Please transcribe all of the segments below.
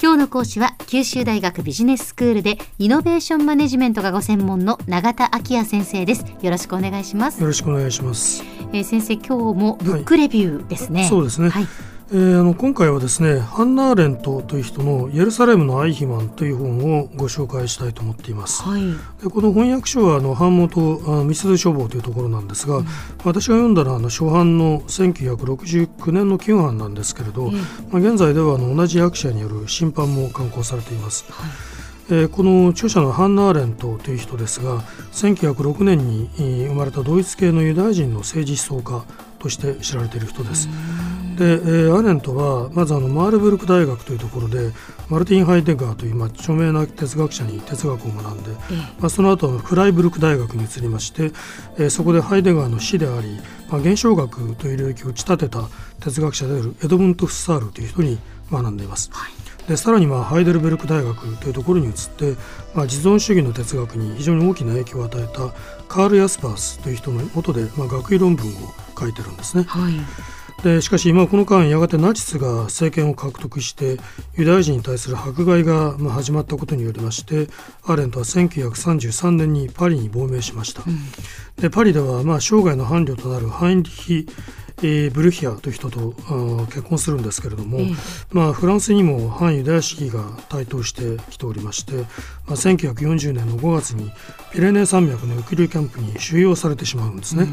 今日の講師は九州大学ビジネススクールでイノベーションマネジメントがご専門の永田昭也先生です。よろしくお願いします。よろしくお願いします、えー、先生今日もブックレビューですね、はい、そうですね、はいえー、あの今回はですねハンナ・ーレントという人の「イエルサレムのアイヒマン」という本をご紹介したいと思っています。はい、でこの翻訳書はあの版元あミスド書房というところなんですが、うん、私が読んだのはあの初版の1969年の旧版なんですけれど、うん、まあ、現在ではあの同じ役者による審判も刊行されています。はいえー、この著者のハンナ・ーレントという人ですが1906年に生まれたドイツ系のユダヤ人の政治思想家として知られている人です。で、えー、アレントはまずあのマールブルク大学というところでマルティン・ハイデガーという、まあ、著名な哲学者に哲学を学んで、まあ、その後フライブルク大学に移りまして、えー、そこでハイデガーの師であり、まあ、現象学という領域を打ち立てた哲学者であるエドムント・フッサールという人に学んでいます。はいでさらにまあハイデルベルク大学というところに移って、まあ、自存主義の哲学に非常に大きな影響を与えたカール・ヤスパースという人の下で、まあ、学位論文を書いてるんですね。はい。でしかし、まあ、この間やがてナチスが政権を獲得してユダヤ人に対する迫害がまあ始まったことによりましてアーレントは1933年にパリに亡命しました、うん、でパリではまあ生涯の伴侶となるハインリヒえー、ブルヒアという人と結婚するんですけれども、えー、まあ、フランスにも反ユダヤ主義が台頭してきておりまして、まあ、1940年の5月にピレネー山脈の抑留キャンプに収容されてしまうんですね。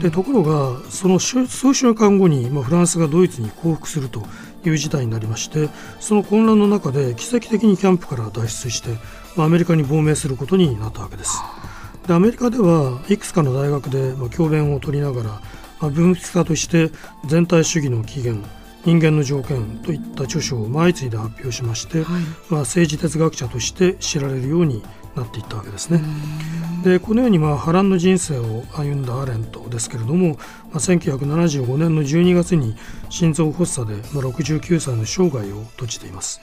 でところがその数週間後に、まあ、フランスがドイツに降伏するという事態になりましてその混乱の中で奇跡的にキャンプから脱出して、まあ、アメリカに亡命することになったわけです。でアメリカではいくつかの大学で、まあ、教鞭を取りながらまあ、文筆家として全体主義の起源人間の条件といった著書を相次いで発表しまして、はい、まあ、政治哲学者として知られるようになっていったわけですね。でこのようにまあ波乱の人生を歩んだアレントですけれども、まあ、1975年の12月に心臓発作で、まあ、69歳の生涯を閉じています。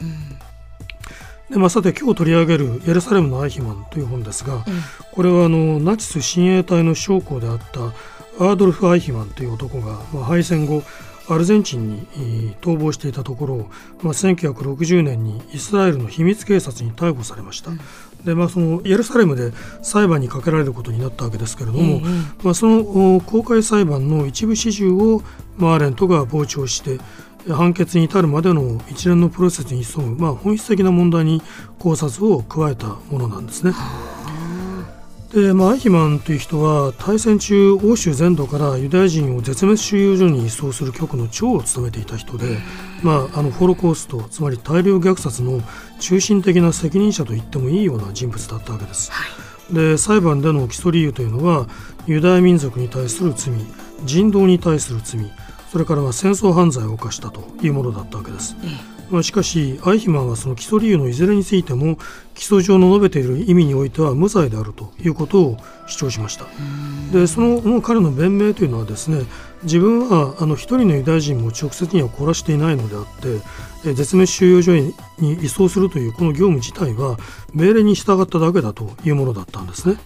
でまあ、さて今日取り上げる「エルサレムのアイヒマン」という本ですが、これはあのナチス親衛隊の将校であったアードルフ・アイヒマンという男が、まあ、敗戦後アルゼンチンに逃亡していたところを、まあ、1960年にイスラエルの秘密警察に逮捕されました。うんでまあ、そのエルサレムで裁判にかけられることになったわけですけれども、うんまあ、その公開裁判の一部始終を、まあ、アーレントが傍聴して判決に至るまでの一連のプロセスに潜む、まあ、本質的な問題に考察を加えたものなんですね。でまあ、アイヒマンという人は大戦中欧州全土からユダヤ人を絶滅収容所に移送する局の長を務めていた人で、まあ、あのホロコーストつまり大量虐殺の中心的な責任者と言ってもいいような人物だったわけです。で裁判での起訴理由というのはユダヤ民族に対する罪人道に対する罪それからまあ戦争犯罪を犯したというものだったわけです。まあ、しかしアイヒマンはその起訴理由のいずれについても起訴状の述べている意味においては無罪であるということを主張しましたでその彼の弁明というのはですね自分はあの一人のユダヤ人も直接には殺していないのであって絶滅収容所に移送するというこの業務自体は命令に従っただけだというものだったんですね。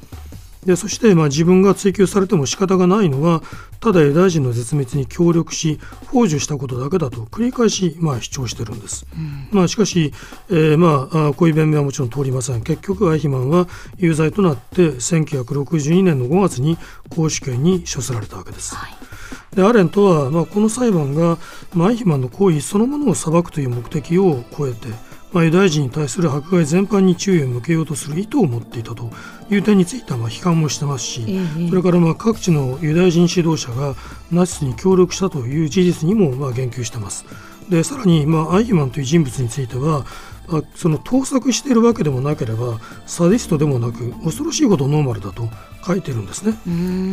でそしてまあ自分が追及されても仕方がないのはただユダヤ人の絶滅に協力し幇助したことだけだと繰り返しまあ主張してるんです、うん、まあ、しかし、えー、まあこういう弁明はもちろん通りません結局アイヒマンは有罪となって1962年の5月に公主権に処せられたわけです、はい。でアレントは、まあ、この裁判が、まあ、アイヒマンの行為そのものを裁くという目的を超えてまあ、ユダヤ人に対する迫害全般に注意を向けようとする意図を持っていたという点についてはまあ批判もしてますし、ええ、それからまあ各地のユダヤ人指導者がナチスに協力したという事実にもまあ言及しています。でさらに、まあ、アイヒマンという人物についてはその盗作しているわけでもなければサディストでもなく恐ろしいほどノーマルだと書いてるんですね。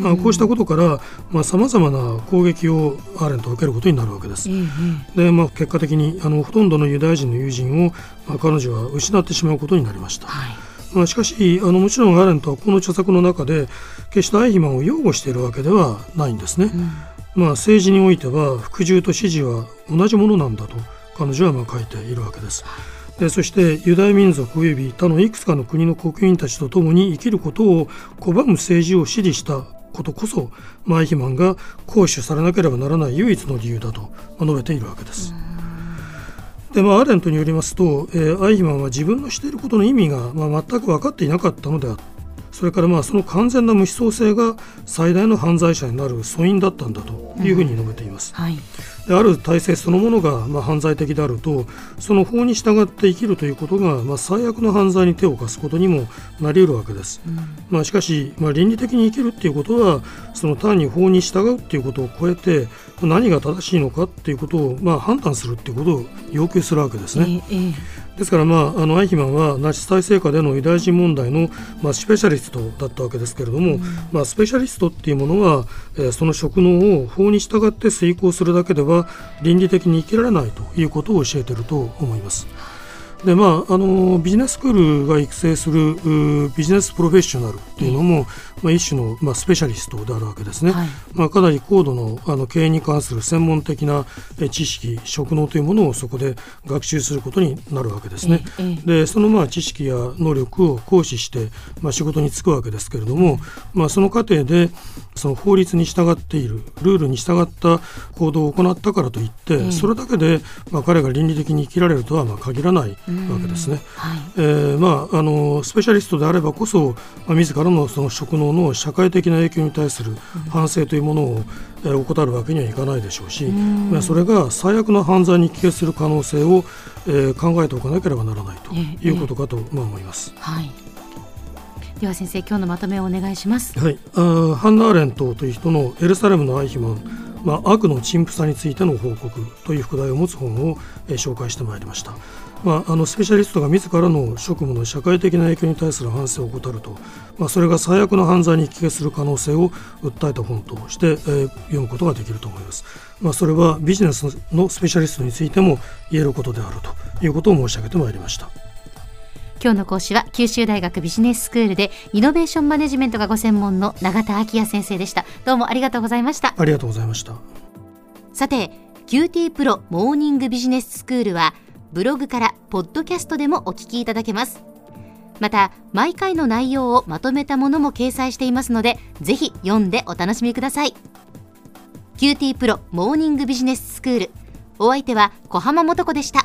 まあ、こうしたことからさまざ、まな攻撃をアーレントは受けることになるわけです。で、まあ、結果的にあのほとんどのユダヤ人の友人を、まあ、彼女は失ってしまうことになりました。はいまあ、しかしあのもちろんアーレントはこの著作の中で決してアイヒマンを擁護しているわけではないんですね。うん、まあ、政治においては服従と支持は同じものなんだと彼女はまあ書いているわけです。でそしてユダヤ民族及び他のいくつかの国の国民たちと共に生きることを拒む政治を支持したことこそ、まあ、アイヒマンが行使されなければならない唯一の理由だと述べているわけです。でまあ、アーレントによりますと、えー、アイヒマンは自分のしていることの意味が、まあ、全く分かっていなかったのであったそれからまあその完全な無思想性が最大の犯罪者になる素因だったんだというふうに述べています。うんはいである体制そのものがまあ犯罪的であるとその法に従って生きるということがまあ最悪の犯罪に手を貸すことにもなり得るわけです、うん、まあ、しかし、まあ、倫理的に生きるっていうことはその単に法に従うっていうことを超えて何が正しいのかっていうことをまあ判断するっていうことを要求するわけですね。えーえーですから、まあ、あのアイヒマンはナチス体制下でのユダヤ人問題の、まあ、スペシャリストだったわけですけれども、うん、まあ、スペシャリストっていうものは、えー、その職能を法に従って遂行するだけでは倫理的に生きられないということを教えていると思います。でまあ、あのビジネススクールが育成するビジネスプロフェッショナルというのも、まあ、一種の、まあ、スペシャリストであるわけですね、はい、まあ、かなり高度のあの経営に関する専門的な知識職能というものをそこで学習することになるわけですね、でそのまあ知識や能力を行使して、まあ、仕事に就くわけですけれども、まあ、その過程でその法律に従っているルールに従った行動を行ったからといって、それだけで、まあ、彼が倫理的に生きられるとはまあ限らないわけですね、はい、えー、まあ、あのスペシャリストであればこそ、まあ、自らのその職能の社会的な影響に対する反省というものを、えー、怠るわけにはいかないでしょうし、うそれが最悪の犯罪に帰結する可能性を、えー、考えておかなければならないということかと、まあ、思います。はい。では先生今日のまとめをお願いします。はい、あハンナ・ーレントという人のエルサレムのアイヒマン、まあ、悪の陳腐さについての報告という副題を持つ本を、えー、紹介してまいりました。まあ、あのスペシャリストが自らの職務の社会的な影響に対する反省を怠ると、まあ、それが最悪の犯罪に帰結する可能性を訴えた本として、えー、読むことができると思います、まあ、それはビジネスのスペシャリストについても言えることであるということを申し上げてまいりました。今日の講師は九州大学ビジネススクールでイノベーションマネジメントがご専門の永田昭也先生でした。どうもありがとうございました。ありがとうございました。さて QT プロモーニングビジネススクールは「ブログからポッドキャストでもお聞きいただけます。また毎回の内容をまとめたものも掲載していますのでぜひ読んでお楽しみください。QT プロモーニングビジネススクール。お相手は小浜もとこでした。